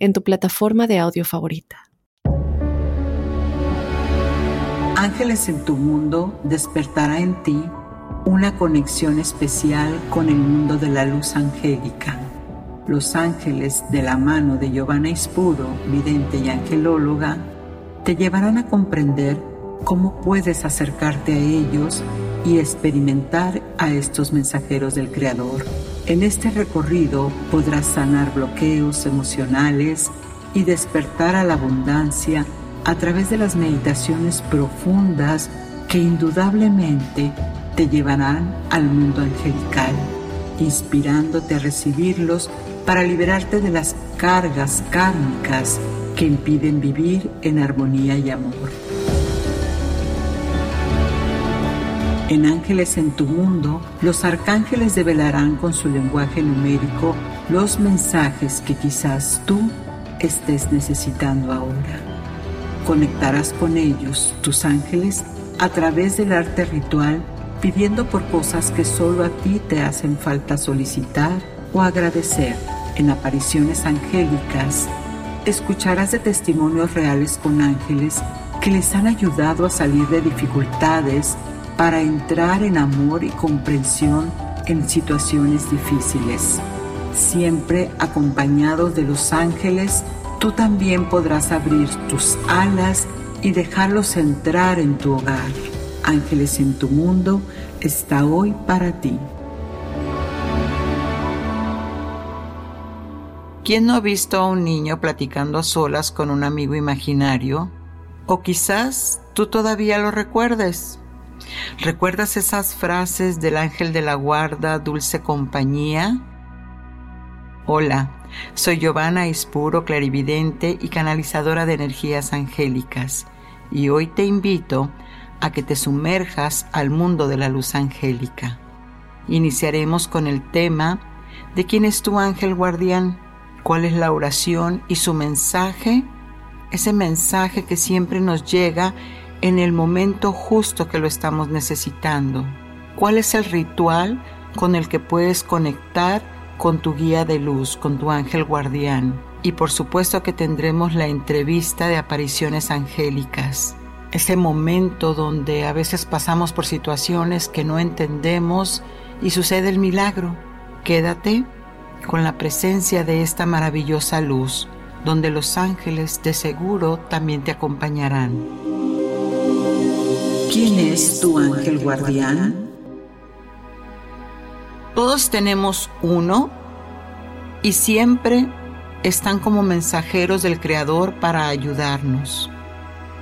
en tu plataforma de audio favorita. Ángeles en tu mundo despertará en ti una conexión especial con el mundo de la luz angélica. Los ángeles de la mano de Giovanna Ispuro, vidente y angelóloga, te llevarán a comprender cómo puedes acercarte a ellos y experimentar a estos mensajeros del Creador. En este recorrido podrás sanar bloqueos emocionales y despertar a la abundancia a través de las meditaciones profundas que indudablemente te llevarán al mundo angelical, inspirándote a recibirlos para liberarte de las cargas kármicas que impiden vivir en armonía y amor. En Ángeles en tu mundo, los arcángeles develarán con su lenguaje numérico los mensajes que quizás tú estés necesitando ahora. Conectarás con ellos, tus ángeles, a través del arte ritual, pidiendo por cosas que solo a ti te hacen falta solicitar o agradecer. En apariciones angélicas, escucharás de testimonios reales con ángeles que les han ayudado a salir de dificultades para entrar en amor y comprensión en situaciones difíciles. Siempre acompañados de los ángeles, tú también podrás abrir tus alas y dejarlos entrar en tu hogar. Ángeles en tu mundo está hoy para ti. ¿Quién no ha visto a un niño platicando a solas con un amigo imaginario? O quizás tú todavía lo recuerdes. ¿Recuerdas esas frases del ángel de la guarda, dulce compañía? Hola, soy Giovanna Ispuro, clarividente y canalizadora de energías angélicas, y hoy te invito a que te sumerjas al mundo de la luz angélica. Iniciaremos con el tema de quién es tu ángel guardián, cuál es la oración y su mensaje, ese mensaje que siempre nos llega en el momento justo que lo estamos necesitando. ¿Cuál es el ritual con el que puedes conectar con tu guía de luz, con tu ángel guardián? Y por supuesto que tendremos la entrevista de apariciones angélicas. Ese momento donde a veces pasamos por situaciones que no entendemos y sucede el milagro. Quédate con la presencia de esta maravillosa luz, donde los ángeles de seguro también te acompañarán. ¿Quién es tu ángel guardián? Todos tenemos uno y siempre están como mensajeros del Creador para ayudarnos.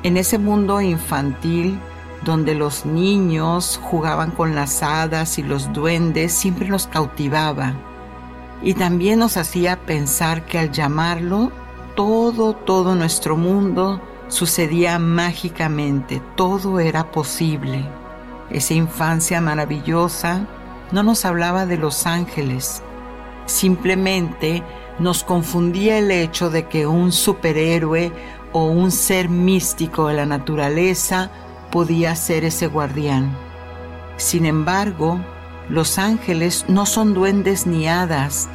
En ese mundo infantil donde los niños jugaban con las hadas y los duendes, siempre nos cautivaba y también nos hacía pensar que al llamarlo, todo, todo nuestro mundo sucedía mágicamente, todo era posible. Esa infancia maravillosa no nos hablaba de los ángeles, simplemente nos confundía el hecho de que un superhéroe o un ser místico de la naturaleza podía ser ese guardián. Sin embargo, los ángeles no son duendes ni hadas,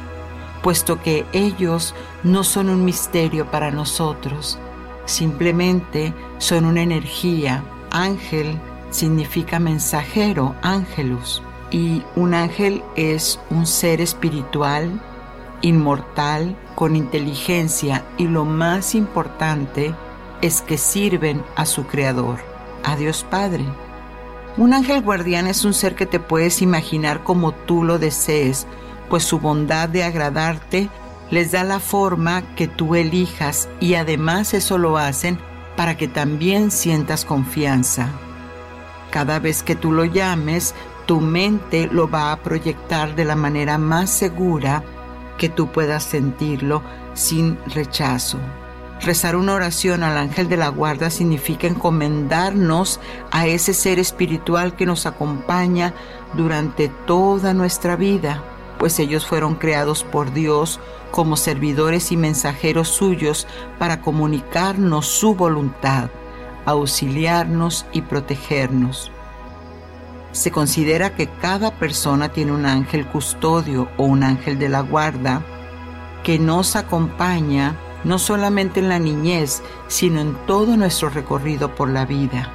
puesto que ellos no son un misterio para nosotros simplemente son una energía. Ángel significa mensajero, ángelus. Y un ángel es un ser espiritual, inmortal, con inteligencia y lo más importante es que sirven a su creador, a Dios Padre. Un ángel guardián es un ser que te puedes imaginar como tú lo desees, pues su bondad de agradarte les da la forma que tú elijas y además eso lo hacen para que también sientas confianza. Cada vez que tú lo llames, tu mente lo va a proyectar de la manera más segura que tú puedas sentirlo sin rechazo. Rezar una oración al ángel de la guarda significa encomendarnos a ese ser espiritual que nos acompaña durante toda nuestra vida, pues ellos fueron creados por Dios como servidores y mensajeros suyos para comunicarnos su voluntad, auxiliarnos y protegernos. Se considera que cada persona tiene un ángel custodio o un ángel de la guarda que nos acompaña no solamente en la niñez, sino en todo nuestro recorrido por la vida.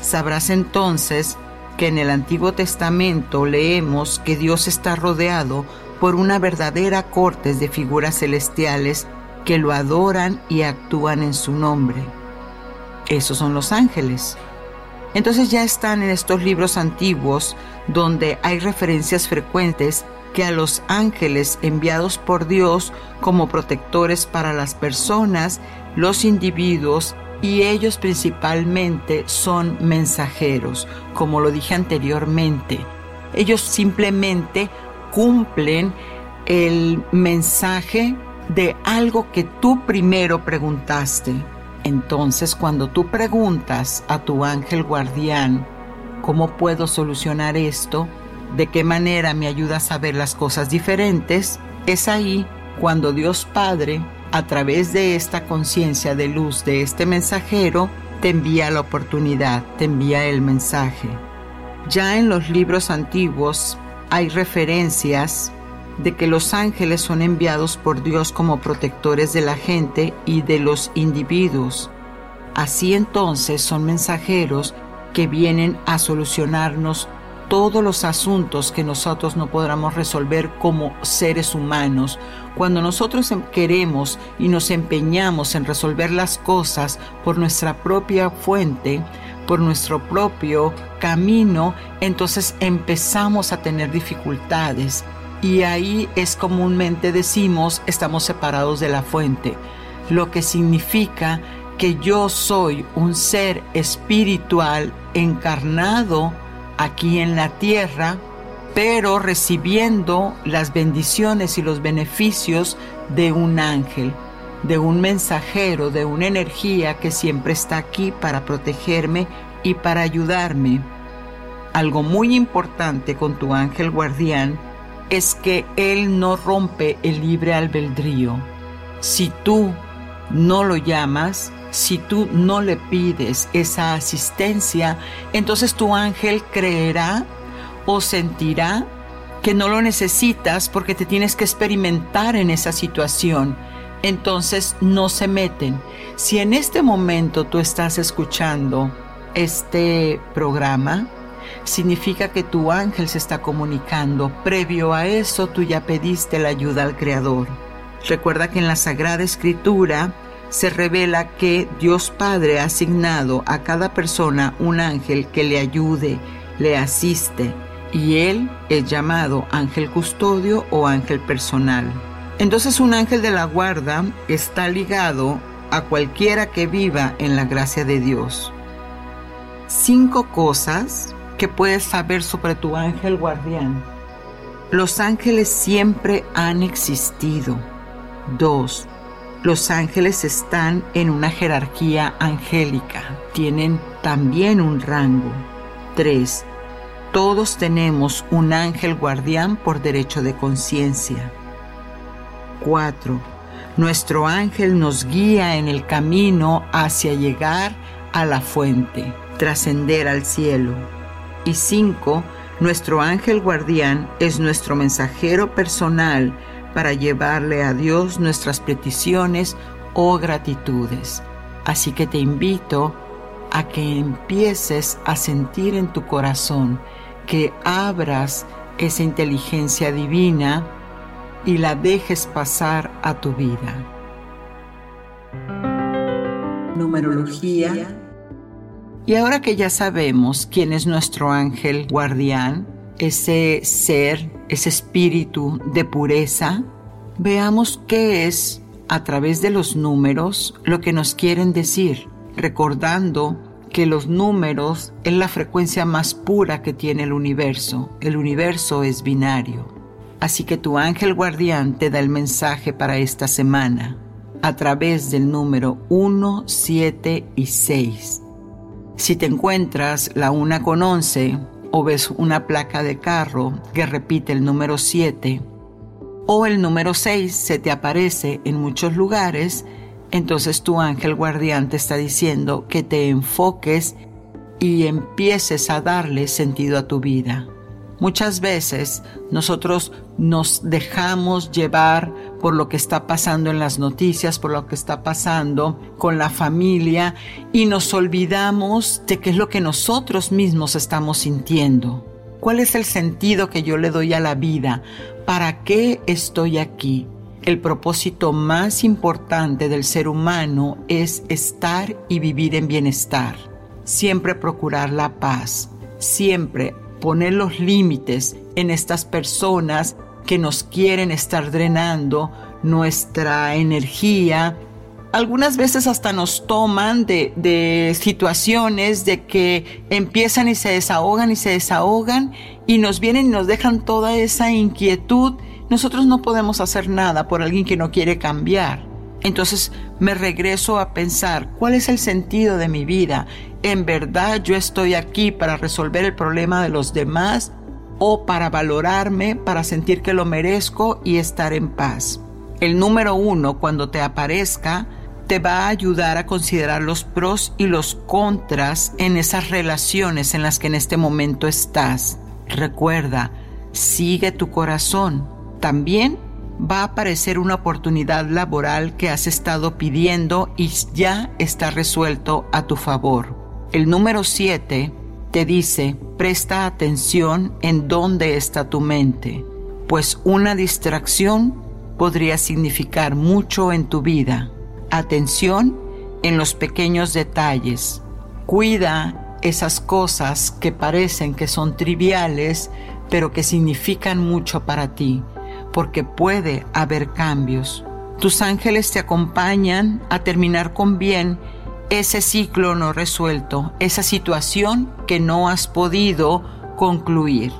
Sabrás entonces que en el Antiguo Testamento leemos que Dios está rodeado por una verdadera corte de figuras celestiales que lo adoran y actúan en su nombre. Esos son los ángeles. Entonces ya están en estos libros antiguos donde hay referencias frecuentes que a los ángeles enviados por Dios como protectores para las personas, los individuos y ellos principalmente son mensajeros, como lo dije anteriormente. Ellos simplemente cumplen el mensaje de algo que tú primero preguntaste. Entonces, cuando tú preguntas a tu ángel guardián, ¿cómo puedo solucionar esto? de qué manera me ayudas a ver las cosas diferentes, es ahí cuando Dios Padre, a través de esta conciencia de luz de este mensajero, te envía la oportunidad, te envía el mensaje. Ya en los libros antiguos hay referencias de que los ángeles son enviados por Dios como protectores de la gente y de los individuos. Así entonces son mensajeros que vienen a solucionarnos todos los asuntos que nosotros no podamos resolver como seres humanos. Cuando nosotros em, queremos y nos empeñamos en resolver las cosas por nuestra propia fuente, por nuestro propio camino, entonces empezamos a tener dificultades. Y ahí es comúnmente decimos, estamos separados de la fuente, lo que significa que yo soy un ser espiritual encarnado aquí en la tierra, pero recibiendo las bendiciones y los beneficios de un ángel, de un mensajero, de una energía que siempre está aquí para protegerme y para ayudarme. Algo muy importante con tu ángel guardián es que él no rompe el libre albedrío. Si tú no lo llamas, si tú no le pides esa asistencia, entonces tu ángel creerá o sentirá que no lo necesitas porque te tienes que experimentar en esa situación. Entonces no se meten. Si en este momento tú estás escuchando este programa, significa que tu ángel se está comunicando. Previo a eso tú ya pediste la ayuda al Creador. Recuerda que en la Sagrada Escritura se revela que Dios Padre ha asignado a cada persona un ángel que le ayude, le asiste, y él es llamado ángel custodio o ángel personal. Entonces un ángel de la guarda está ligado a cualquiera que viva en la gracia de Dios. Cinco cosas que puedes saber sobre tu ángel guardián. Los ángeles siempre han existido. Dos, los ángeles están en una jerarquía angélica, tienen también un rango. 3. Todos tenemos un ángel guardián por derecho de conciencia. 4. Nuestro ángel nos guía en el camino hacia llegar a la fuente, trascender al cielo. Y 5. Nuestro ángel guardián es nuestro mensajero personal para llevarle a Dios nuestras peticiones o gratitudes. Así que te invito a que empieces a sentir en tu corazón, que abras esa inteligencia divina y la dejes pasar a tu vida. Numerología. Y ahora que ya sabemos quién es nuestro ángel guardián, ese ser, ese espíritu de pureza, veamos qué es a través de los números lo que nos quieren decir, recordando que los números es la frecuencia más pura que tiene el universo. El universo es binario. Así que tu ángel guardián te da el mensaje para esta semana. a través del número 1, 7 y 6. Si te encuentras la 1 con 11 o ves una placa de carro que repite el número 7 o el número 6 se te aparece en muchos lugares, entonces tu ángel guardián te está diciendo que te enfoques y empieces a darle sentido a tu vida. Muchas veces nosotros nos dejamos llevar por lo que está pasando en las noticias, por lo que está pasando con la familia y nos olvidamos de qué es lo que nosotros mismos estamos sintiendo. ¿Cuál es el sentido que yo le doy a la vida? ¿Para qué estoy aquí? El propósito más importante del ser humano es estar y vivir en bienestar. Siempre procurar la paz. Siempre poner los límites en estas personas que nos quieren estar drenando nuestra energía. Algunas veces hasta nos toman de, situaciones de que empiezan y se desahogan y se desahogan y nos vienen y nos dejan toda esa inquietud. Nosotros no podemos hacer nada por alguien que no quiere cambiar. Entonces me regreso a pensar, ¿cuál es el sentido de mi vida? ¿En verdad yo estoy aquí para resolver el problema de los demás o para valorarme, para sentir que lo merezco y estar en paz? El número uno, cuando te aparezca, te va a ayudar a considerar los pros y los contras en esas relaciones en las que en este momento estás. Recuerda, sigue tu corazón. También va a aparecer una oportunidad laboral que has estado pidiendo y ya está resuelto a tu favor. El número 7 te dice, presta atención en dónde está tu mente, pues una distracción podría significar mucho en tu vida. Atención en los pequeños detalles. Cuida esas cosas que parecen que son triviales, pero que significan mucho para ti porque puede haber cambios. Tus ángeles te acompañan a terminar con bien ese ciclo no resuelto, esa situación que no has podido concluir.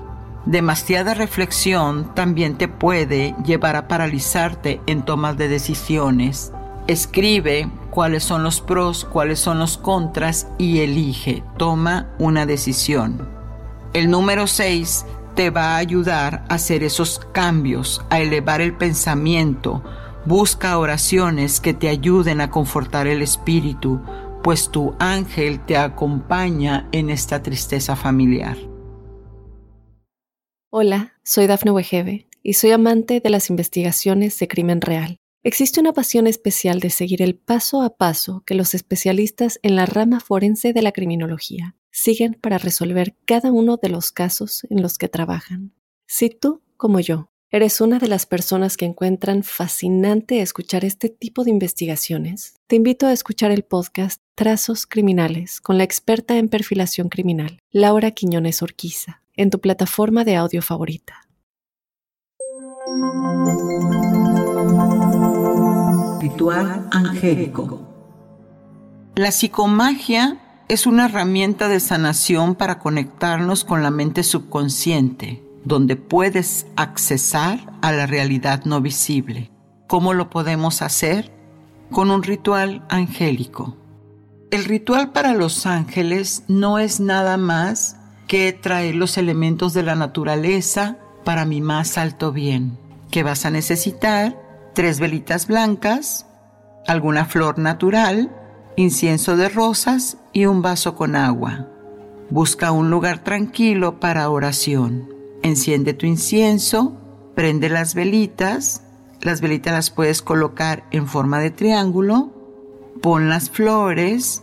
Demasiada reflexión también te puede llevar a paralizarte en tomas de decisiones. Escribe cuáles son los pros, cuáles son los contras y elige, toma una decisión. El número 6 te va a ayudar a hacer esos cambios, a elevar el pensamiento. Busca oraciones que te ayuden a confortar el espíritu, pues tu ángel te acompaña en esta tristeza familiar. Hola, soy Dafne Wegebe y soy amante de las investigaciones de crimen real. Existe una pasión especial de seguir el paso a paso que los especialistas en la rama forense de la criminología siguen para resolver cada uno de los casos en los que trabajan. Si tú, como yo, eres una de las personas que encuentran fascinante escuchar este tipo de investigaciones, te invito a escuchar el podcast Trazos Criminales con la experta en perfilación criminal, Laura Quiñones Orquiza, en tu plataforma de audio favorita. Ritual angélico. La psicomagia es una herramienta de sanación para conectarnos con la mente subconsciente, donde puedes accesar a la realidad no visible. ¿Cómo lo podemos hacer? Con un ritual angélico. El ritual para los ángeles no es nada más que traer los elementos de la naturaleza para mi más alto bien. Que vas a necesitar tres velitas blancas, alguna flor natural, incienso de rosas y un vaso con agua. Busca un lugar tranquilo para oración. Enciende tu incienso, prende las velitas. Las velitas las puedes colocar en forma de triángulo. Pon las flores,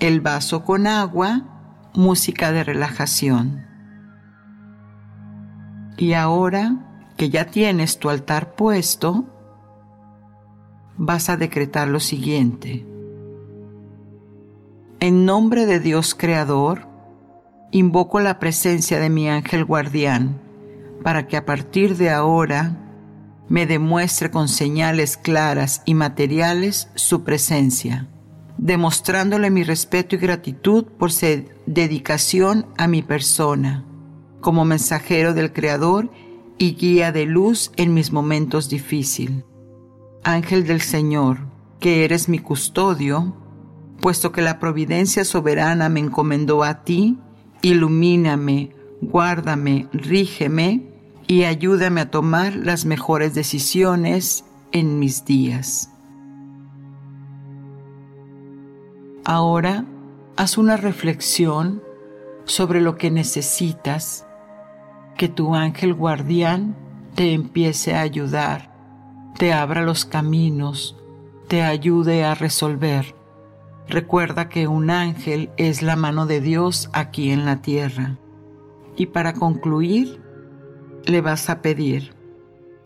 el vaso con agua, música de relajación. Y ahora que ya tienes tu altar puesto, vas a decretar lo siguiente. En nombre de Dios Creador, invoco la presencia de mi ángel guardián para que a partir de ahora me demuestre con señales claras y materiales su presencia, demostrándole mi respeto y gratitud por su dedicación a mi persona, como mensajero del Creador y guía de luz en mis momentos difíciles. Ángel del Señor, que eres mi custodio, puesto que la providencia soberana me encomendó a ti, ilumíname, guárdame, rígeme y ayúdame a tomar las mejores decisiones en mis días. Ahora haz una reflexión sobre lo que necesitas que tu ángel guardián te empiece a ayudar, te abra los caminos, te ayude a resolver. Recuerda que un ángel es la mano de Dios aquí en la tierra. Y para concluir, le vas a pedir,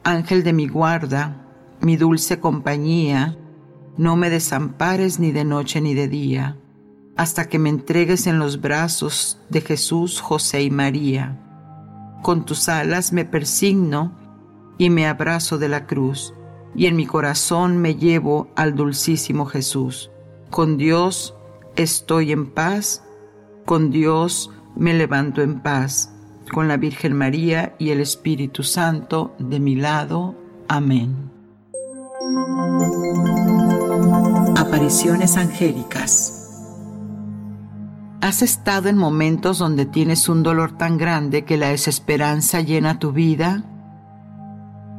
Ángel de mi guarda, mi dulce compañía, no me desampares ni de noche ni de día, hasta que me entregues en los brazos de Jesús, José y María. Con tus alas me persigno y me abrazo de la cruz, y en mi corazón me llevo al dulcísimo Jesús. Con Dios estoy en paz, con Dios me levanto en paz, con la Virgen María y el Espíritu Santo de mi lado. Amén. Apariciones angélicas. ¿Has estado en momentos donde tienes un dolor tan grande que la desesperanza llena tu vida?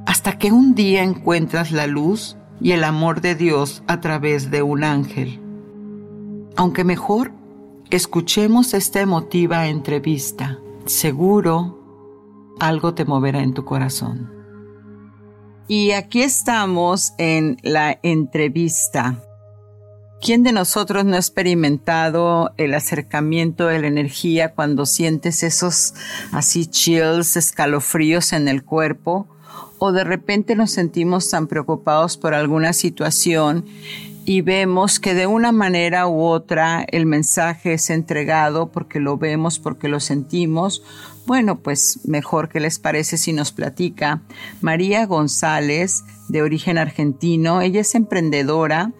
Hasta que un día encuentras la luz y el amor de Dios a través de un ángel. Aunque mejor, escuchemos esta emotiva entrevista. Seguro algo te moverá en tu corazón. Y aquí estamos en la entrevista. ¿Quién de nosotros no ha experimentado el acercamiento de la energía cuando sientes esos así chills, escalofríos en el cuerpo? O de repente nos sentimos tan preocupados por alguna situación y vemos que de una manera u otra el mensaje es entregado porque lo vemos, porque lo sentimos. Bueno, pues mejor que les parece si nos platica María González, de origen argentino. Ella es emprendedora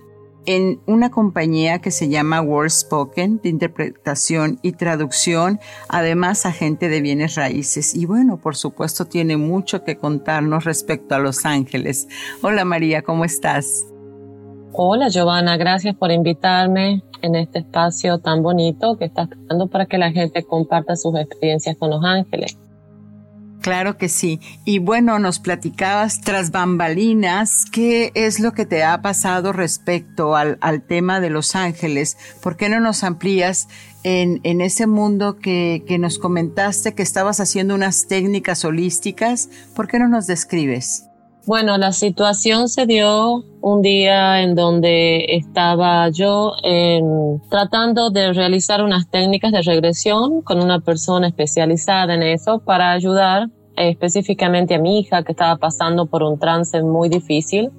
en una compañía que se llama Spoken de interpretación y traducción, además agente de bienes raíces. Y bueno, por supuesto, tiene mucho que contarnos respecto a Los Ángeles. Hola María, ¿cómo estás? Hola Giovanna, gracias por invitarme en este espacio tan bonito que estás creando para que la gente comparta sus experiencias con los ángeles. Claro que sí. Y bueno, nos platicabas tras bambalinas, ¿qué es lo que te ha pasado respecto al, tema de los ángeles? ¿Por qué no nos amplías en, en ese mundo que, que nos comentaste que estabas haciendo unas técnicas holísticas? ¿Por qué no nos describes? Bueno, la situación se dio un día en donde estaba yo tratando de realizar unas técnicas de regresión con una persona especializada en eso para ayudar eh, específicamente a mi hija que estaba pasando por un trance muy difícil.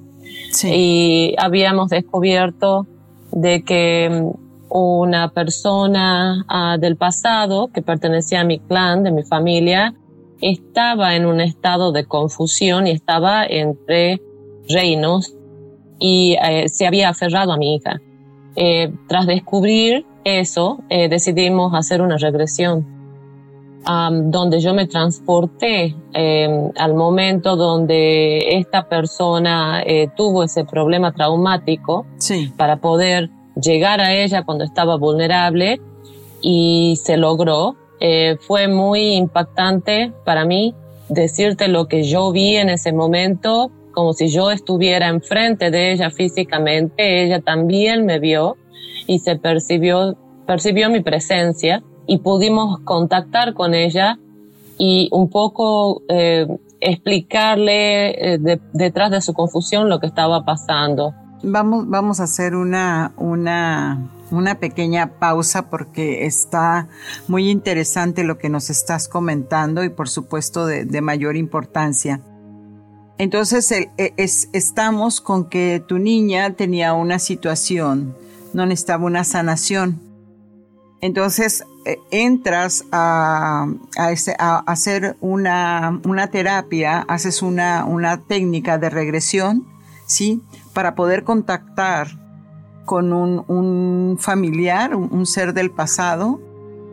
Y habíamos descubierto de que mm, una persona ah, del pasado que pertenecía a mi clan, de mi familia, estaba en un estado de confusión y estaba entre reinos y eh, se había aferrado a mi hija. Eh, tras descubrir eso, eh, decidimos hacer una regresión, donde yo me transporté em, al momento donde esta persona tuvo ese problema traumático para poder llegar a ella cuando estaba vulnerable y se logró eh, fue muy impactante para mí decirte lo que yo vi en ese momento, como si yo estuviera enfrente de ella físicamente. Ella también me vio y se percibió, percibió mi presencia y pudimos contactar con ella y un poco eh, explicarle eh, detrás de su confusión lo que estaba pasando. Vamos, vamos a hacer una, una una pequeña pausa porque está muy interesante lo que nos estás comentando y por supuesto de, mayor importancia. Entonces e, estamos con que tu niña tenía una situación, no necesitaba una sanación. Entonces e, entras a, hacer una, terapia, haces una, una técnica de regresión, ¿sí? Para poder contactar con un, familiar, un, ser del pasado.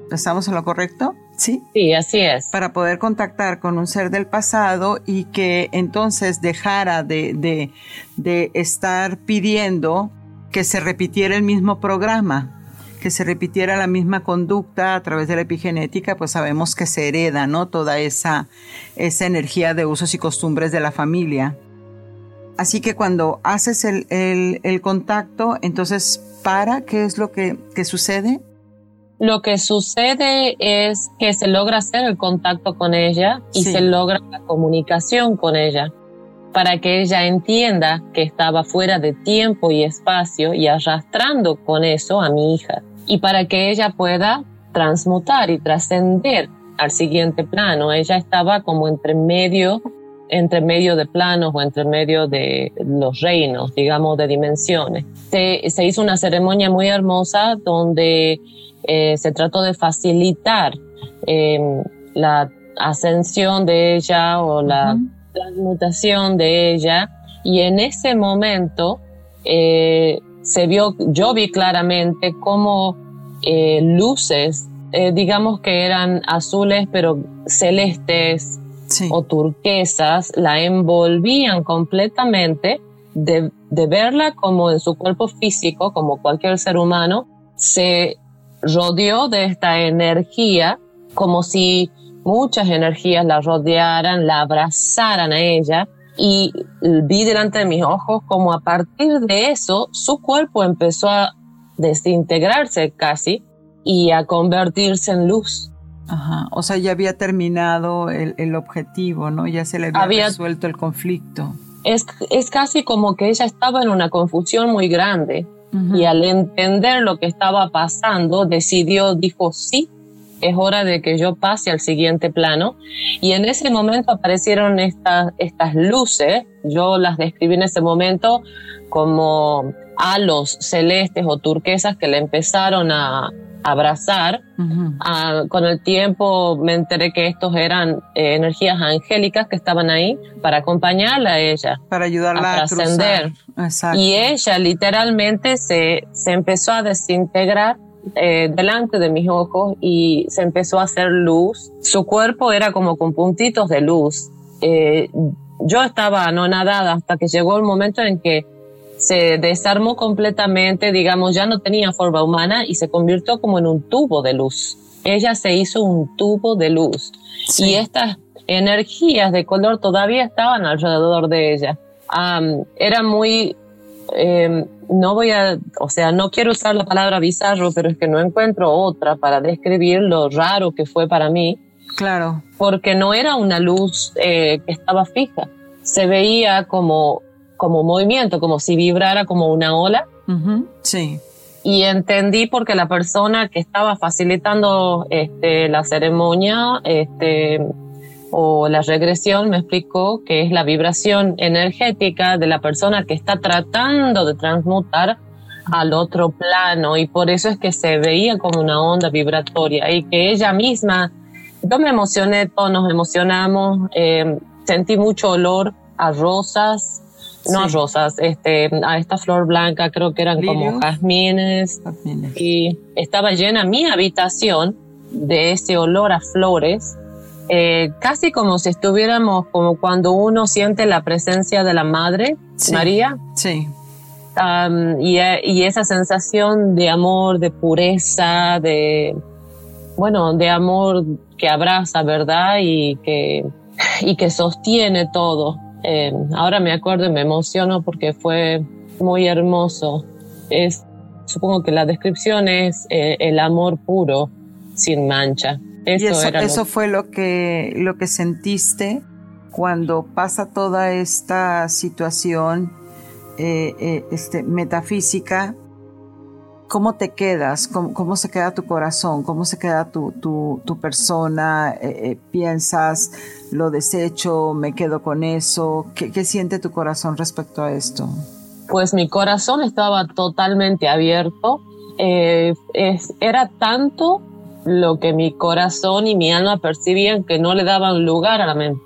¿Estamos en lo correcto? ¿sí? Sí, así es. Para poder contactar con un ser del pasado y que entonces dejara de, de, de estar pidiendo que se repitiera el mismo programa, que se repitiera la misma conducta a través de la epigenética, pues sabemos que se hereda, ¿no? Toda esa, esa energía de usos y costumbres de la familia. Así que cuando haces el, el, el contacto, entonces para, ¿qué es lo que, que sucede? Lo que sucede es que se logra hacer el contacto con ella y Sí. se logra la comunicación con ella para que ella entienda que estaba fuera de tiempo y espacio y arrastrando con eso a mi hija y para que ella pueda transmutar y trascender al siguiente plano. Ella estaba como entre medio, entre medio de planos o entre medio de los reinos, digamos, de dimensiones. Se, se hizo una ceremonia muy hermosa donde eh, se trató de facilitar eh, la ascensión de ella o la transmutación de ella y en ese momento eh, se vio, yo vi claramente cómo eh, luces, digamos que eran azules pero celestes Sí. o turquesas, la envolvían completamente de, de verla como en su cuerpo físico, como cualquier ser humano, se rodeó de esta energía como si muchas energías la rodearan, la abrazaran a ella y vi delante de mis ojos como a partir de eso su cuerpo empezó a desintegrarse casi y a convertirse en luz. Ajá. O sea, ya había terminado el, el objetivo, ¿no? Ya se le había, Había- resuelto el conflicto. Es, es casi como que ella estaba en una confusión muy grande Ujú. y al entender lo que estaba pasando decidió, dijo, sí, es hora de que yo pase al siguiente plano. Y en ese momento aparecieron estas, estas luces, yo las describí en ese momento como halos celestes o turquesas que le empezaron a abrazar. Ah, con el tiempo me enteré que estos eran eh, energías angélicas que estaban ahí para acompañarla a ella. Para ayudarla a trascender. Y ella literalmente se, se empezó a desintegrar eh, delante de mis ojos y se empezó a hacer luz. Su cuerpo era como con puntitos de luz. Eh, yo estaba anonadada hasta que llegó el momento en que se desarmó completamente, digamos, ya no tenía forma humana y se convirtió como en un tubo de luz. Ella se hizo un tubo de luz Sí. y estas energías de color todavía estaban alrededor de ella. Era muy, em, no voy a, o sea, no quiero usar la palabra bizarro, pero es que no encuentro otra para describir lo raro que fue para mí, Claro. porque no era una luz eh, que estaba fija, se veía como, como movimiento, como si vibrara como una ola Ujú. Sí. y entendí porque la persona que estaba facilitando este, la ceremonia este, o la regresión me explicó que es la vibración energética de la persona que está tratando de transmutar al otro plano y por eso es que se veía como una onda vibratoria y que ella misma, yo me emocioné, todos nos emocionamos, eh, sentí mucho olor a rosas, no Sí. rosas, este, a esta flor blanca, creo que eran como jazmines, y estaba llena mi habitación de ese olor a flores, eh, casi como si estuviéramos, como cuando uno siente la presencia de la Madre Sí. María, Sí. um, y, eh, y esa sensación de amor, de pureza, de, bueno, de amor que abraza, ¿verdad? Y que, y que sostiene todo. Eh, ahora me acuerdo y me emociono porque fue muy hermoso. Es, supongo que la descripción es eh, el amor puro, sin mancha. Eso, y eso, era lo- eso fue lo que, lo que sentiste cuando pasa toda esta situación eh, eh, este, metafísica. ¿Cómo te quedas? ¿Cómo, cómo se queda tu corazón? ¿Cómo se queda tu, tu, tu persona? Eh, eh, ¿Piensas, lo desecho, me quedo con eso? ¿Qué, ¿Qué siente tu corazón respecto a esto? pues mi corazón estaba totalmente abierto. Eh, es- era tanto lo que mi corazón y mi alma percibían que no le daban lugar a la mente.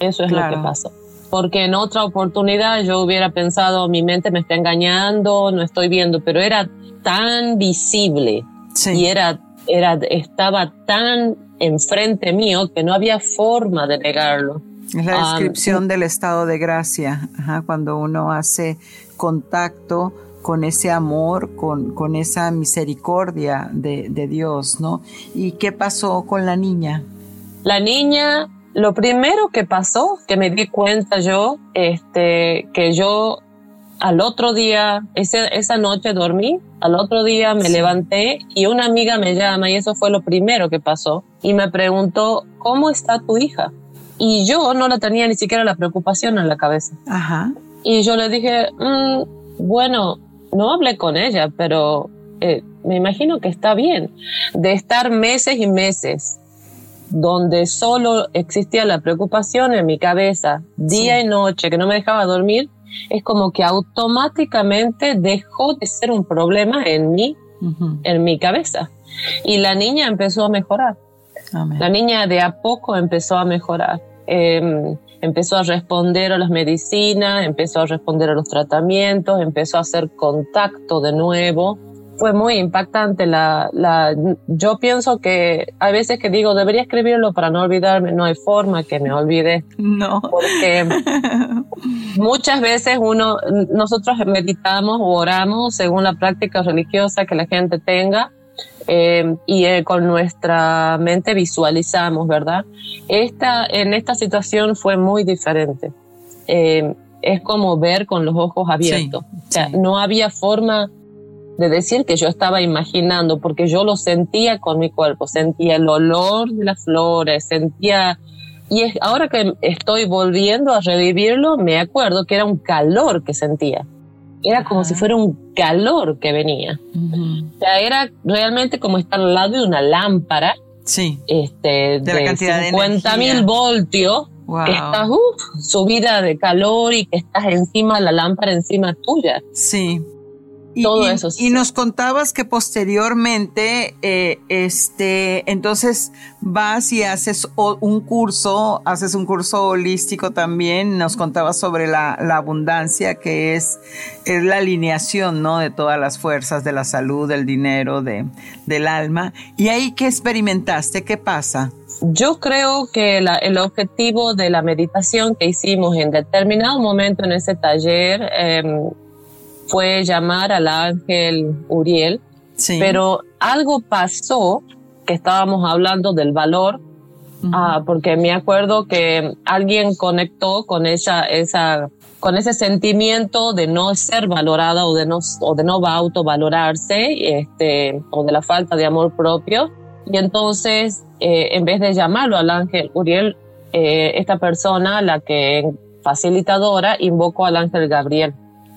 Eso es lo que pasó. Porque en otra oportunidad yo hubiera pensado, mi mente me está engañando, no estoy viendo, pero era tan visible Sí. y era, era, estaba tan enfrente mío que no había forma de negarlo. Es la descripción del estado de gracia, cuando uno hace contacto con ese amor, con, con esa misericordia de, de, Dios, ¿no? ¿Y qué pasó con la niña? La niña, lo primero que pasó, que me di cuenta yo, este, que yo al otro día, esa noche dormí, al otro día me levanté y una amiga me llama y eso fue lo primero que pasó y me preguntó, ¿cómo está tu hija? Y yo no la tenía ni siquiera la preocupación en la cabeza. Ajá. Y yo le dije, mm, bueno, no hablé con ella, pero eh, me imagino que está bien. De estar meses y meses donde solo existía la preocupación en mi cabeza, día y noche, que no me dejaba dormir, es como que automáticamente dejó de ser un problema en mí, en mi cabeza. Y la niña empezó a mejorar. La niña de a poco empezó a mejorar. Em, empezó a responder a las medicinas, empezó a responder a los tratamientos, empezó a hacer contacto de nuevo. Fue muy impactante. La, la, yo pienso que hay veces que digo, debería escribirlo para no olvidarme. No hay forma que me olvide. No. Porque muchas veces uno, nosotros meditamos o oramos según la práctica religiosa que la gente tenga eh, y eh, con nuestra mente visualizamos, ¿verdad? Esta, en esta situación fue muy diferente. Eh, es como ver con los ojos abiertos. o sea, no había forma de decir que yo estaba imaginando, porque yo lo sentía con mi cuerpo, sentía el olor de las flores, sentía... Y es, ahora que estoy volviendo a revivirlo, me acuerdo que era un calor que sentía era como si fuera un calor que venía. O sea, era realmente como estar al lado de una lámpara. Sí. Este, de, 50 mil voltios. Que estás subida de calor y que estás encima de la lámpara, encima tuya. Sí. Y, todo eso. Y nos contabas que posteriormente, eh, este, entonces vas y haces un curso, haces un curso holístico también. Nos contabas sobre la, abundancia, que es, es, la alineación, ¿no? De todas las fuerzas de la salud, del dinero, de, del alma. ¿Y ahí qué experimentaste? ¿Qué pasa? Yo creo que el objetivo de la meditación que hicimos en determinado momento en ese taller, em, fue llamar al ángel Uriel, pero algo pasó que estábamos hablando del valor, ah, porque me acuerdo que alguien conectó con esa, esa, con ese sentimiento de no ser valorada o de no, o de no autovalorarse, este, o de la falta de amor propio. Y entonces, eh, en vez de llamarlo al ángel Uriel, eh, esta persona, la que facilitadora, invocó al ángel Gabriel.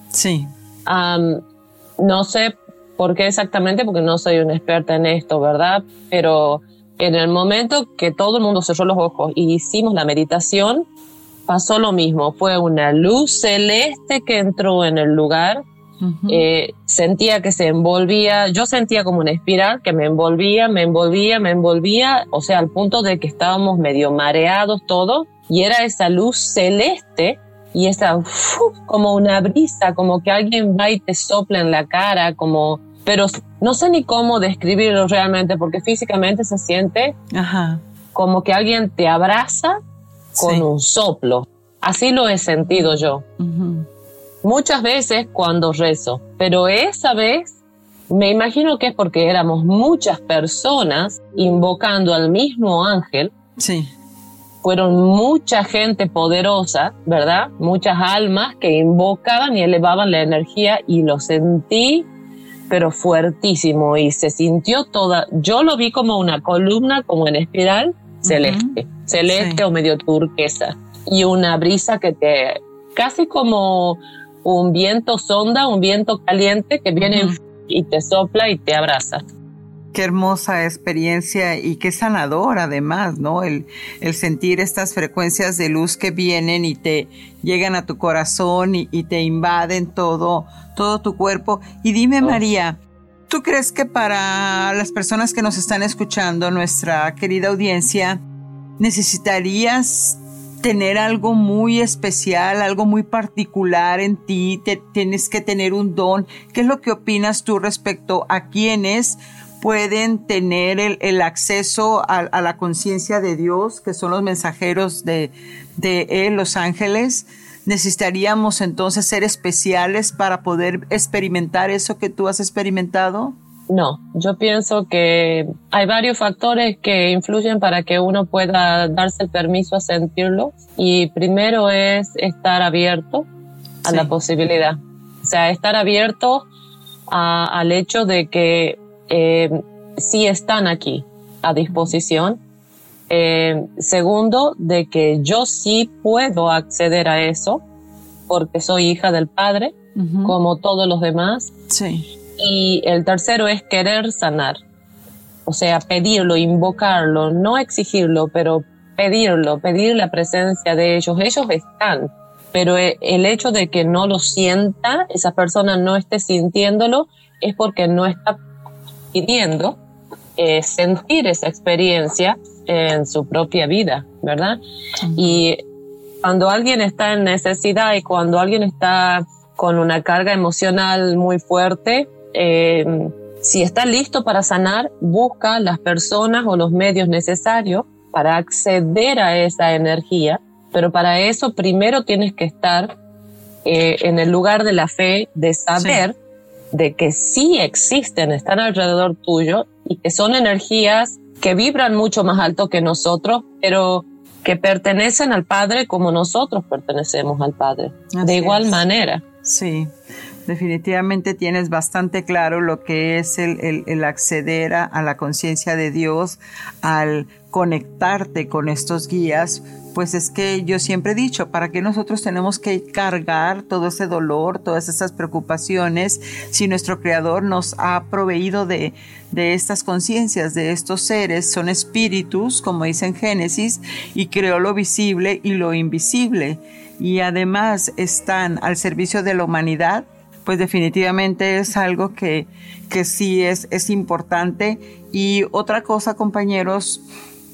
Sí no sé por qué exactamente, porque no soy una experta en esto, ¿verdad? Pero en el momento que todo el mundo cerró los ojos y hicimos la meditación, pasó lo mismo. Fue una luz celeste que entró en el lugar. Eh, sentía que se envolvía, yo sentía como una espiral que me envolvía, me envolvía, me envolvía, o sea, al punto de que estábamos medio mareados todos, y era esa luz celeste y esa como una brisa, como que alguien va y te sopla en la cara, como, pero no sé ni cómo describirlo realmente, porque físicamente se siente como que alguien te abraza con un soplo. Así lo he sentido yo. Muchas veces cuando rezo, pero esa vez me imagino que es porque éramos muchas personas invocando al mismo ángel. Sí fueron mucha gente poderosa, ¿verdad? Muchas almas que invocaban y elevaban la energía y lo sentí, pero fuertísimo. Y se sintió toda, yo lo vi como una columna, como en espiral, celeste, celeste o medio turquesa. Y una brisa que te, casi como un viento sonda, un viento caliente que viene y te sopla y te abraza. Qué hermosa experiencia y qué sanador además, ¿no? El, el, sentir estas frecuencias de luz que vienen y te llegan a tu corazón y, te invaden todo, todo tu cuerpo. Y dime, oh. María, ¿tú crees que para las personas que nos están escuchando, nuestra querida audiencia, necesitarías tener algo muy especial, algo muy particular en ti, te, tienes que tener un don. ¿Qué es lo que opinas tú respecto a quienes pueden tener el, acceso a, la conciencia de Dios, que son los mensajeros de, de Él, los ángeles, necesitaríamos entonces ser especiales para poder experimentar eso que tú has experimentado? No, yo pienso que hay varios factores que influyen para que uno pueda darse el permiso a sentirlo. Y primero es estar abierto a la posibilidad, o sea, estar abierto al hecho de que eh, sí están aquí a disposición. Eh, segundo, de que yo sí puedo acceder a eso porque soy hija del Padre, como todos los demás. Sí. Y el tercero es querer sanar. O sea, pedirlo, invocarlo, no exigirlo, pero pedirlo, pedir la presencia de ellos. Ellos están, pero e, el hecho de que no lo sienta, esa persona no esté sintiéndolo, es porque no está pidiendo eh, sentir esa experiencia en su propia vida, ¿verdad? Y cuando alguien está en necesidad y cuando alguien está con una carga emocional muy fuerte, eh, si está listo para sanar, busca las personas o los medios necesarios para acceder a esa energía, pero para eso primero tienes que estar eh, en el lugar de la fe, de saber de que sí existen, están alrededor tuyo y que son energías que vibran mucho más alto que nosotros, pero que pertenecen al Padre como nosotros pertenecemos al Padre, de igual manera. Sí, definitivamente tienes bastante claro lo que es el, acceder a, la conciencia de Dios, al conectarte con estos guías, pues es que yo siempre he dicho, ¿para qué nosotros tenemos que cargar todo ese dolor, todas esas preocupaciones, si nuestro Creador nos ha proveído de, de estas conciencias, de estos seres, son espíritus, como dice en Génesis, y creó lo visible y lo invisible, y además están al servicio de la humanidad pues definitivamente es algo que, que sí es, es importante. Y otra cosa, compañeros,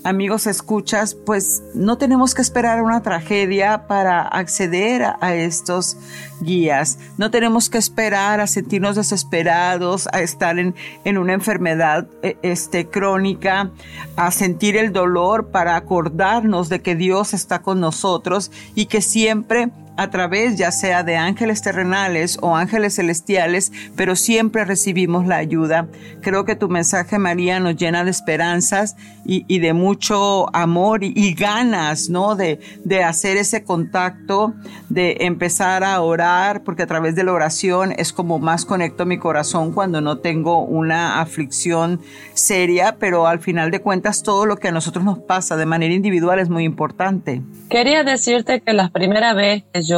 amigos escuchas, pues no tenemos que esperar una tragedia para acceder a, estos guías. No tenemos que esperar a sentirnos desesperados, a estar en, en una enfermedad e, este, crónica, a sentir el dolor para acordarnos de que Dios está con nosotros y que siempre a través ya sea de ángeles terrenales o ángeles celestiales, pero siempre recibimos la ayuda. Creo que tu mensaje, María, nos llena de esperanzas y, de mucho amor y, ganas, ¿no? De, de hacer ese contacto, de empezar a orar, porque a través de la oración es como más conecto mi corazón cuando no tengo una aflicción seria, pero al final de cuentas todo lo que a nosotros nos pasa de manera individual es muy importante. Quería decirte que la primera vez que yo,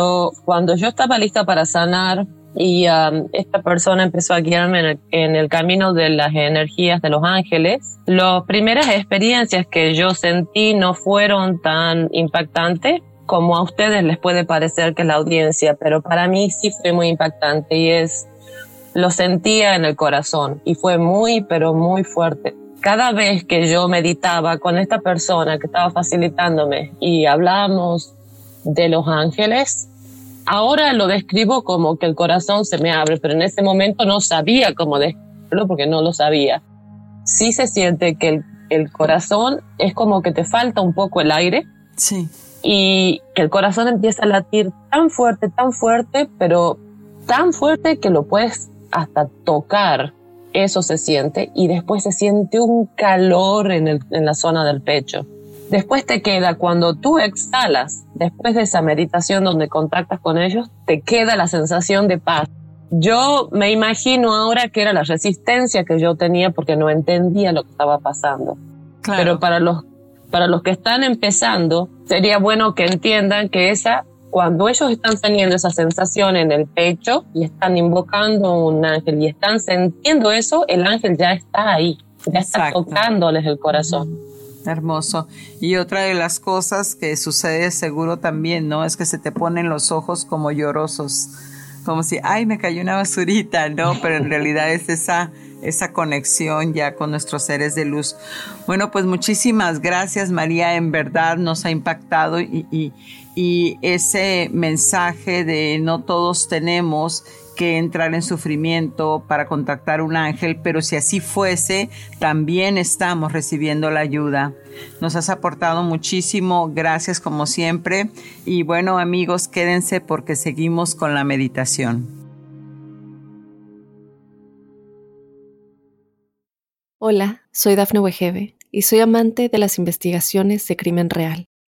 cuando yo estaba lista para sanar y um, esta persona empezó a guiarme en el, camino de las energías de los ángeles, las primeras experiencias que yo sentí no fueron tan impactantes como a ustedes les puede parecer que la audiencia, pero para mí sí fue muy impactante y es, lo sentía en el corazón y fue muy, pero muy fuerte. Cada vez que yo meditaba con esta persona que estaba facilitándome y hablábamos de los ángeles, ahora lo describo como que el corazón se me abre, pero en ese momento no sabía cómo describirlo porque no lo sabía. Sí se siente que el, corazón es como que te falta un poco el aire. Sí. Y que el corazón empieza a latir tan fuerte, tan fuerte, pero tan fuerte que lo puedes hasta tocar eso se siente y después se siente un calor en, el, en la zona del pecho. Después te queda, cuando tú exhalas, después de esa meditación donde contactas con ellos, te queda la sensación de paz. Yo me imagino ahora que era la resistencia que yo tenía porque no entendía lo que estaba pasando. Pero para los, para los que están empezando, sería bueno que entiendan que esa cuando ellos están teniendo esa sensación en el pecho y están invocando un ángel y están sintiendo eso, el ángel ya está ahí, ya está tocándoles el corazón. Hermoso. Y otra de las cosas que sucede seguro también, ¿no? Es que se te ponen los ojos como llorosos, como si, ay, me cayó una basurita, ¿no? Pero en realidad es esa esa conexión ya con nuestros seres de luz. Bueno, pues muchísimas gracias María, en verdad nos ha impactado y, y ese mensaje de no todos tenemos que entrar en sufrimiento para contactar un ángel, pero si así fuese, también estamos recibiendo la ayuda. Nos has aportado muchísimo, gracias como siempre. Y bueno amigos, quédense porque seguimos con la meditación. Hola, soy Dafne Wegebe y soy amante de las investigaciones de crimen real.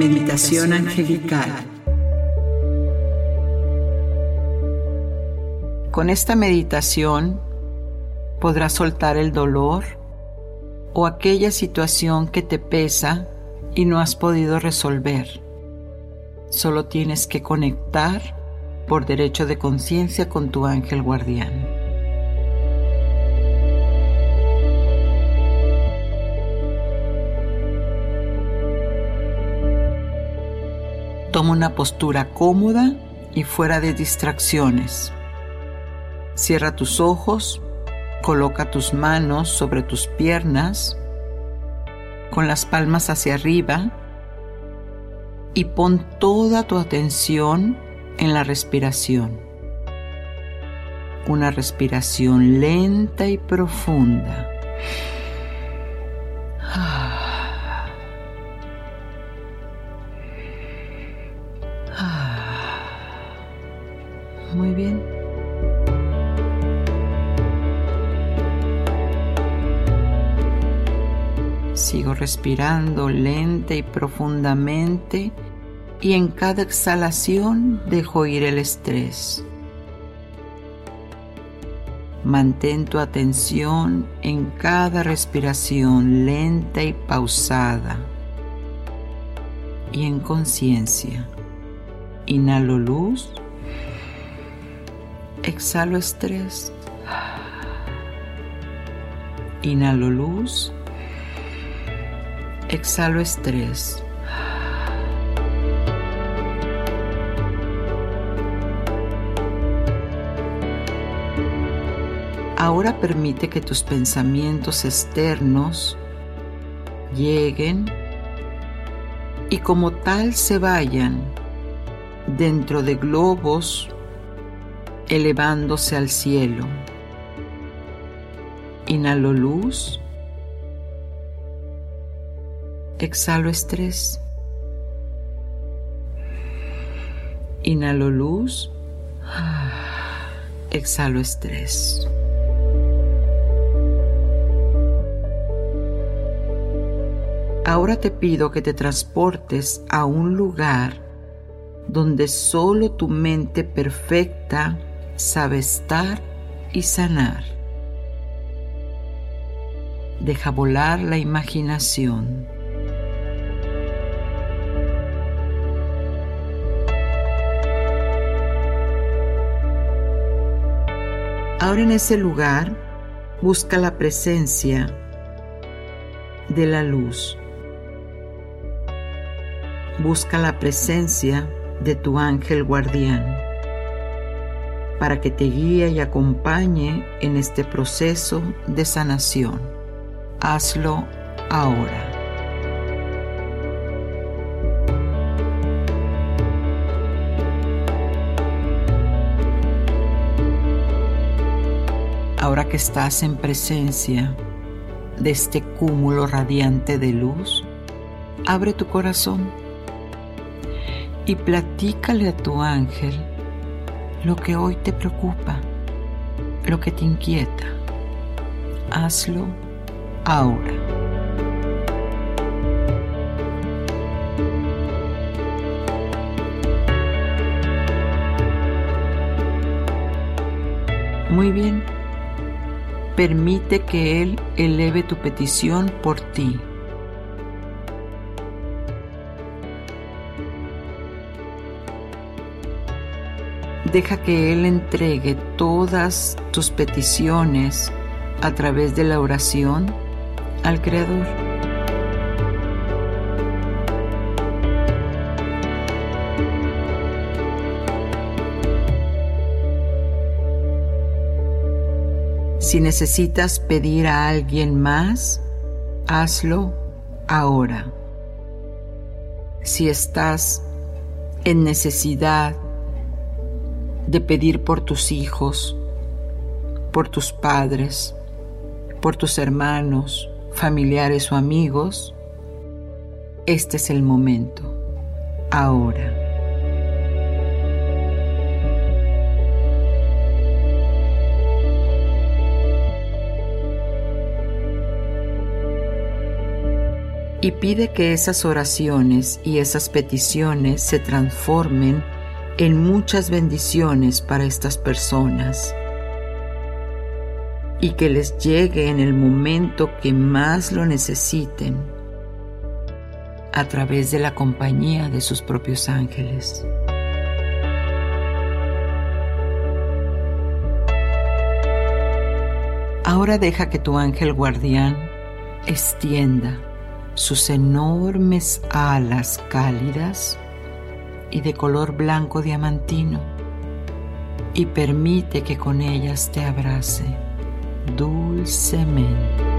Meditación angelical. Con esta meditación podrás soltar el dolor o aquella situación que te pesa y no has podido resolver. Solo tienes que conectar por derecho de conciencia con tu ángel guardián. Toma una postura cómoda y fuera de distracciones. Cierra tus ojos, coloca tus manos sobre tus piernas con las palmas hacia arriba y pon toda tu atención en la respiración. Una respiración lenta y profunda. Muy bien. Sigo respirando lenta y profundamente y en cada exhalación dejo ir el estrés. Mantén tu atención en cada respiración lenta y pausada y en conciencia. Inhalo luz Exhalo estrés. Inhalo luz. Exhalo estrés. Ahora permite que tus pensamientos externos lleguen y como tal se vayan dentro de globos elevándose al cielo. Inhalo luz. Exhalo estrés. Inhalo luz. Exhalo estrés. Ahora te pido que te transportes a un lugar donde solo tu mente perfecta sabe estar y sanar. Deja volar la imaginación. Ahora en ese lugar busca la presencia de la luz. Busca la presencia de tu ángel guardián para que te guíe y acompañe en este proceso de sanación. Hazlo ahora. Ahora que estás en presencia de este cúmulo radiante de luz, abre tu corazón y platícale a tu ángel lo que hoy te preocupa, lo que te inquieta. Hazlo ahora. Muy bien. Permite que Él eleve tu petición por ti. Deja que Él entregue todas tus peticiones a través de la oración al Creador. Si necesitas pedir a alguien más, hazlo ahora. Si estás en necesidad de pedir por tus hijos, por tus padres, por tus hermanos, familiares o amigos, este es el momento, ahora. y pide que esas oraciones y esas peticiones se transformen en muchas bendiciones para estas personas y que les llegue en el momento que más lo necesiten a través de la compañía de sus propios ángeles. Ahora deja que tu ángel guardián extienda sus enormes alas cálidas y de color blanco diamantino y permite que con ellas te abrace dulcemente.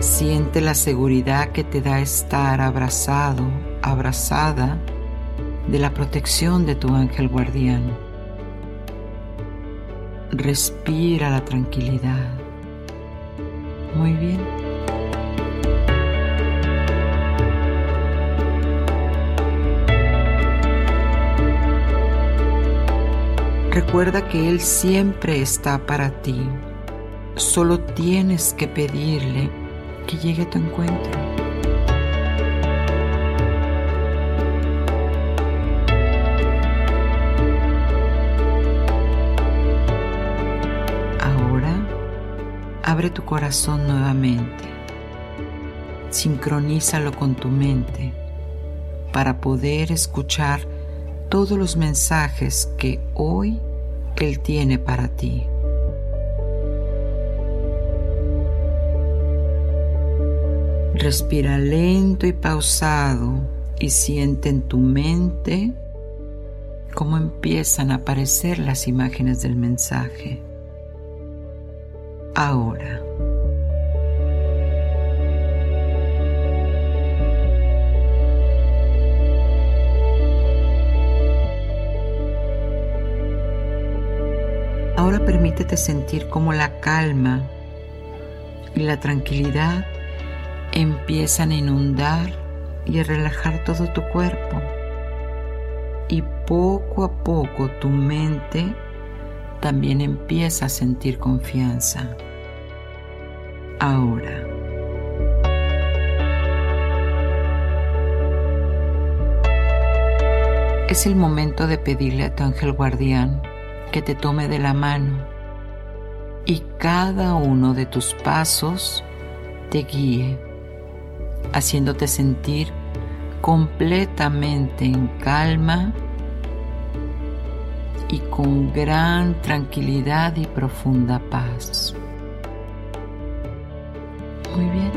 Siente la seguridad que te da estar abrazado, abrazada de la protección de tu ángel guardián. Respira la tranquilidad. Muy bien. Recuerda que Él siempre está para ti. Solo tienes que pedirle que llegue a tu encuentro. Abre tu corazón nuevamente. Sincronízalo con tu mente para poder escuchar todos los mensajes que hoy Él tiene para ti. Respira lento y pausado y siente en tu mente cómo empiezan a aparecer las imágenes del mensaje ahora. Ahora permítete sentir cómo la calma y la tranquilidad empiezan a inundar y a relajar todo tu cuerpo. Y poco a poco tu mente también empieza a sentir confianza. Ahora. Es el momento de pedirle a tu ángel guardián que te tome de la mano y cada uno de tus pasos te guíe, haciéndote sentir completamente en calma y con gran tranquilidad y profunda paz. Muy bien.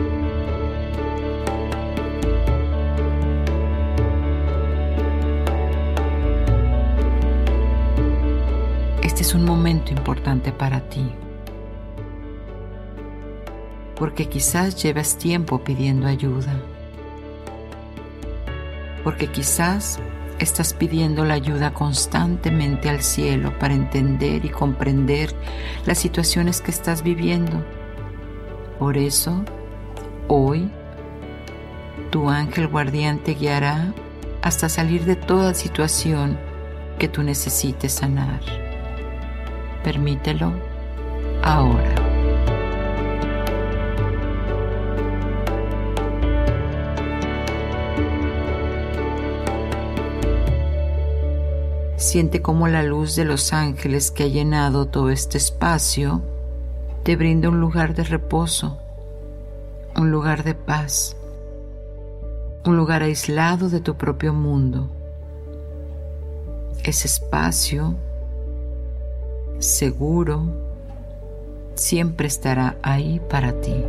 Este es un momento importante para ti, porque quizás llevas tiempo pidiendo ayuda, porque quizás estás pidiendo la ayuda constantemente al cielo para entender y comprender las situaciones que estás viviendo. Por eso, hoy, tu ángel guardián te guiará hasta salir de toda situación que tú necesites sanar. Permítelo ahora. Siente cómo la luz de los ángeles que ha llenado todo este espacio te brinda un lugar de reposo, un lugar de paz, un lugar aislado de tu propio mundo. Ese espacio seguro siempre estará ahí para ti.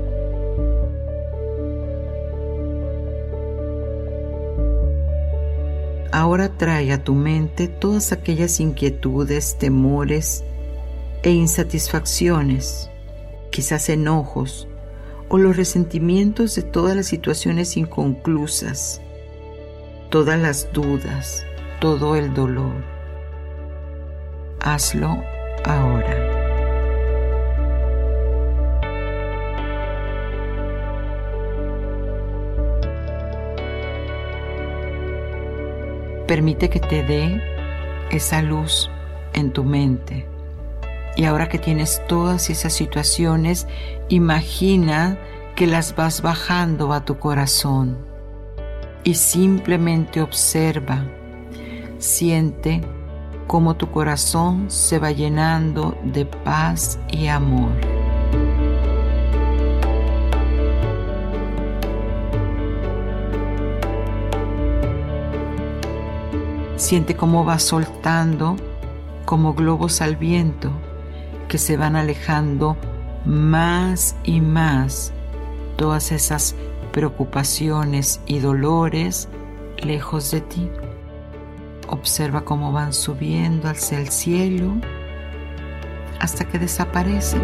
Ahora trae a tu mente todas aquellas inquietudes, temores e insatisfacciones, quizás enojos o los resentimientos de todas las situaciones inconclusas, todas las dudas, todo el dolor. Hazlo ahora. Permite que te dé esa luz en tu mente. Y ahora que tienes todas esas situaciones, imagina que las vas bajando a tu corazón y simplemente observa, siente cómo tu corazón se va llenando de paz y amor. Siente cómo va soltando como globos al viento que se van alejando más y más todas esas preocupaciones y dolores lejos de ti. Observa cómo van subiendo hacia el cielo hasta que desaparecen.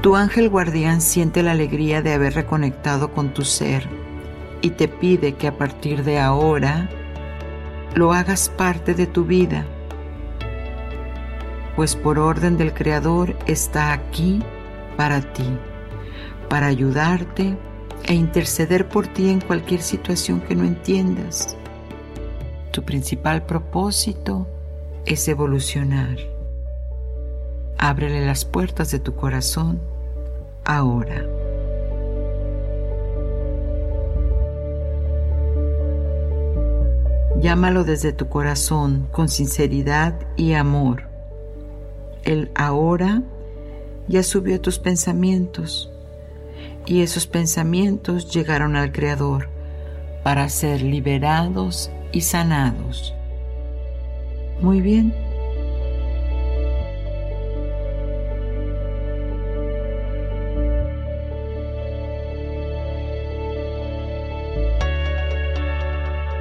Tu ángel guardián siente la alegría de haber reconectado con tu ser y te pide que a partir de ahora lo hagas parte de tu vida, pues por orden del Creador está aquí para ti, para ayudarte e interceder por ti en cualquier situación que no entiendas. Tu principal propósito es evolucionar. Ábrele las puertas de tu corazón ahora. Llámalo desde tu corazón con sinceridad y amor. El ahora ya subió a tus pensamientos y esos pensamientos llegaron al Creador para ser liberados y sanados. Muy bien.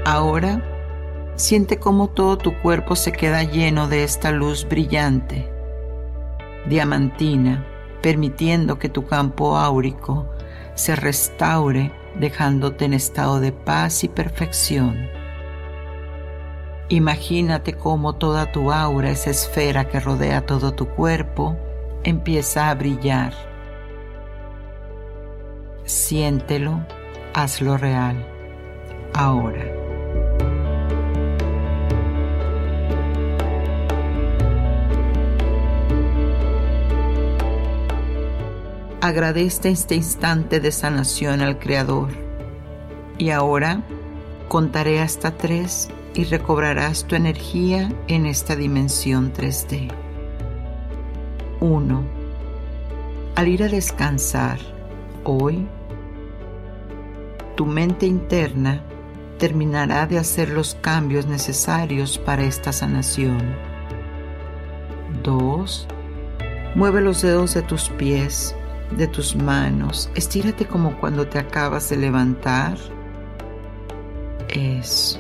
Ahora Siente cómo todo tu cuerpo se queda lleno de esta luz brillante, diamantina, permitiendo que tu campo áurico se restaure dejándote en estado de paz y perfección. Imagínate cómo toda tu aura, esa esfera que rodea todo tu cuerpo, empieza a brillar. Siéntelo, hazlo real, ahora. Agradece este instante de sanación al Creador. Y ahora contaré hasta tres y recobrarás tu energía en esta dimensión 3D. 1. Al ir a descansar hoy, tu mente interna terminará de hacer los cambios necesarios para esta sanación. 2. Mueve los dedos de tus pies de tus manos. Estírate como cuando te acabas de levantar. Eso.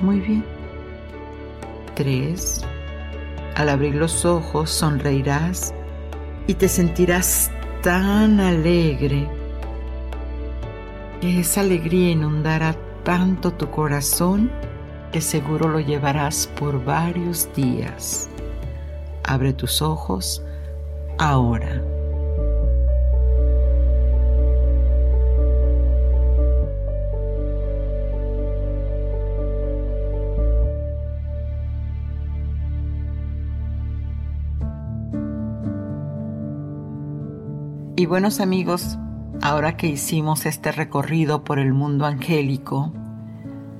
Muy bien. Tres. Al abrir los ojos sonreirás y te sentirás tan alegre que esa alegría inundará tanto tu corazón que seguro lo llevarás por varios días. Abre tus ojos ahora. Y buenos amigos, ahora que hicimos este recorrido por el mundo angélico,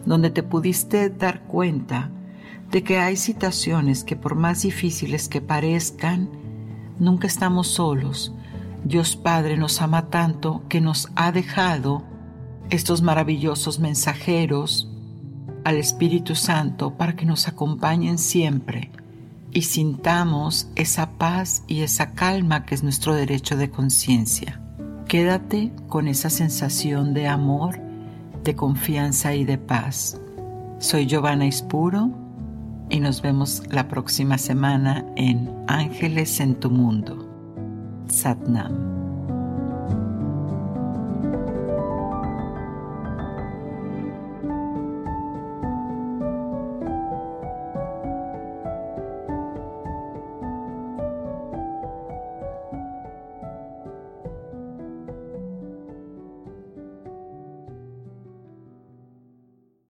donde te pudiste dar cuenta de que hay situaciones que por más difíciles que parezcan, nunca estamos solos. Dios Padre nos ama tanto que nos ha dejado estos maravillosos mensajeros al Espíritu Santo para que nos acompañen siempre y sintamos esa paz y esa calma que es nuestro derecho de conciencia. Quédate con esa sensación de amor, de confianza y de paz. Soy Giovanna Ispuro y nos vemos la próxima semana en Ángeles en tu Mundo. Satnam.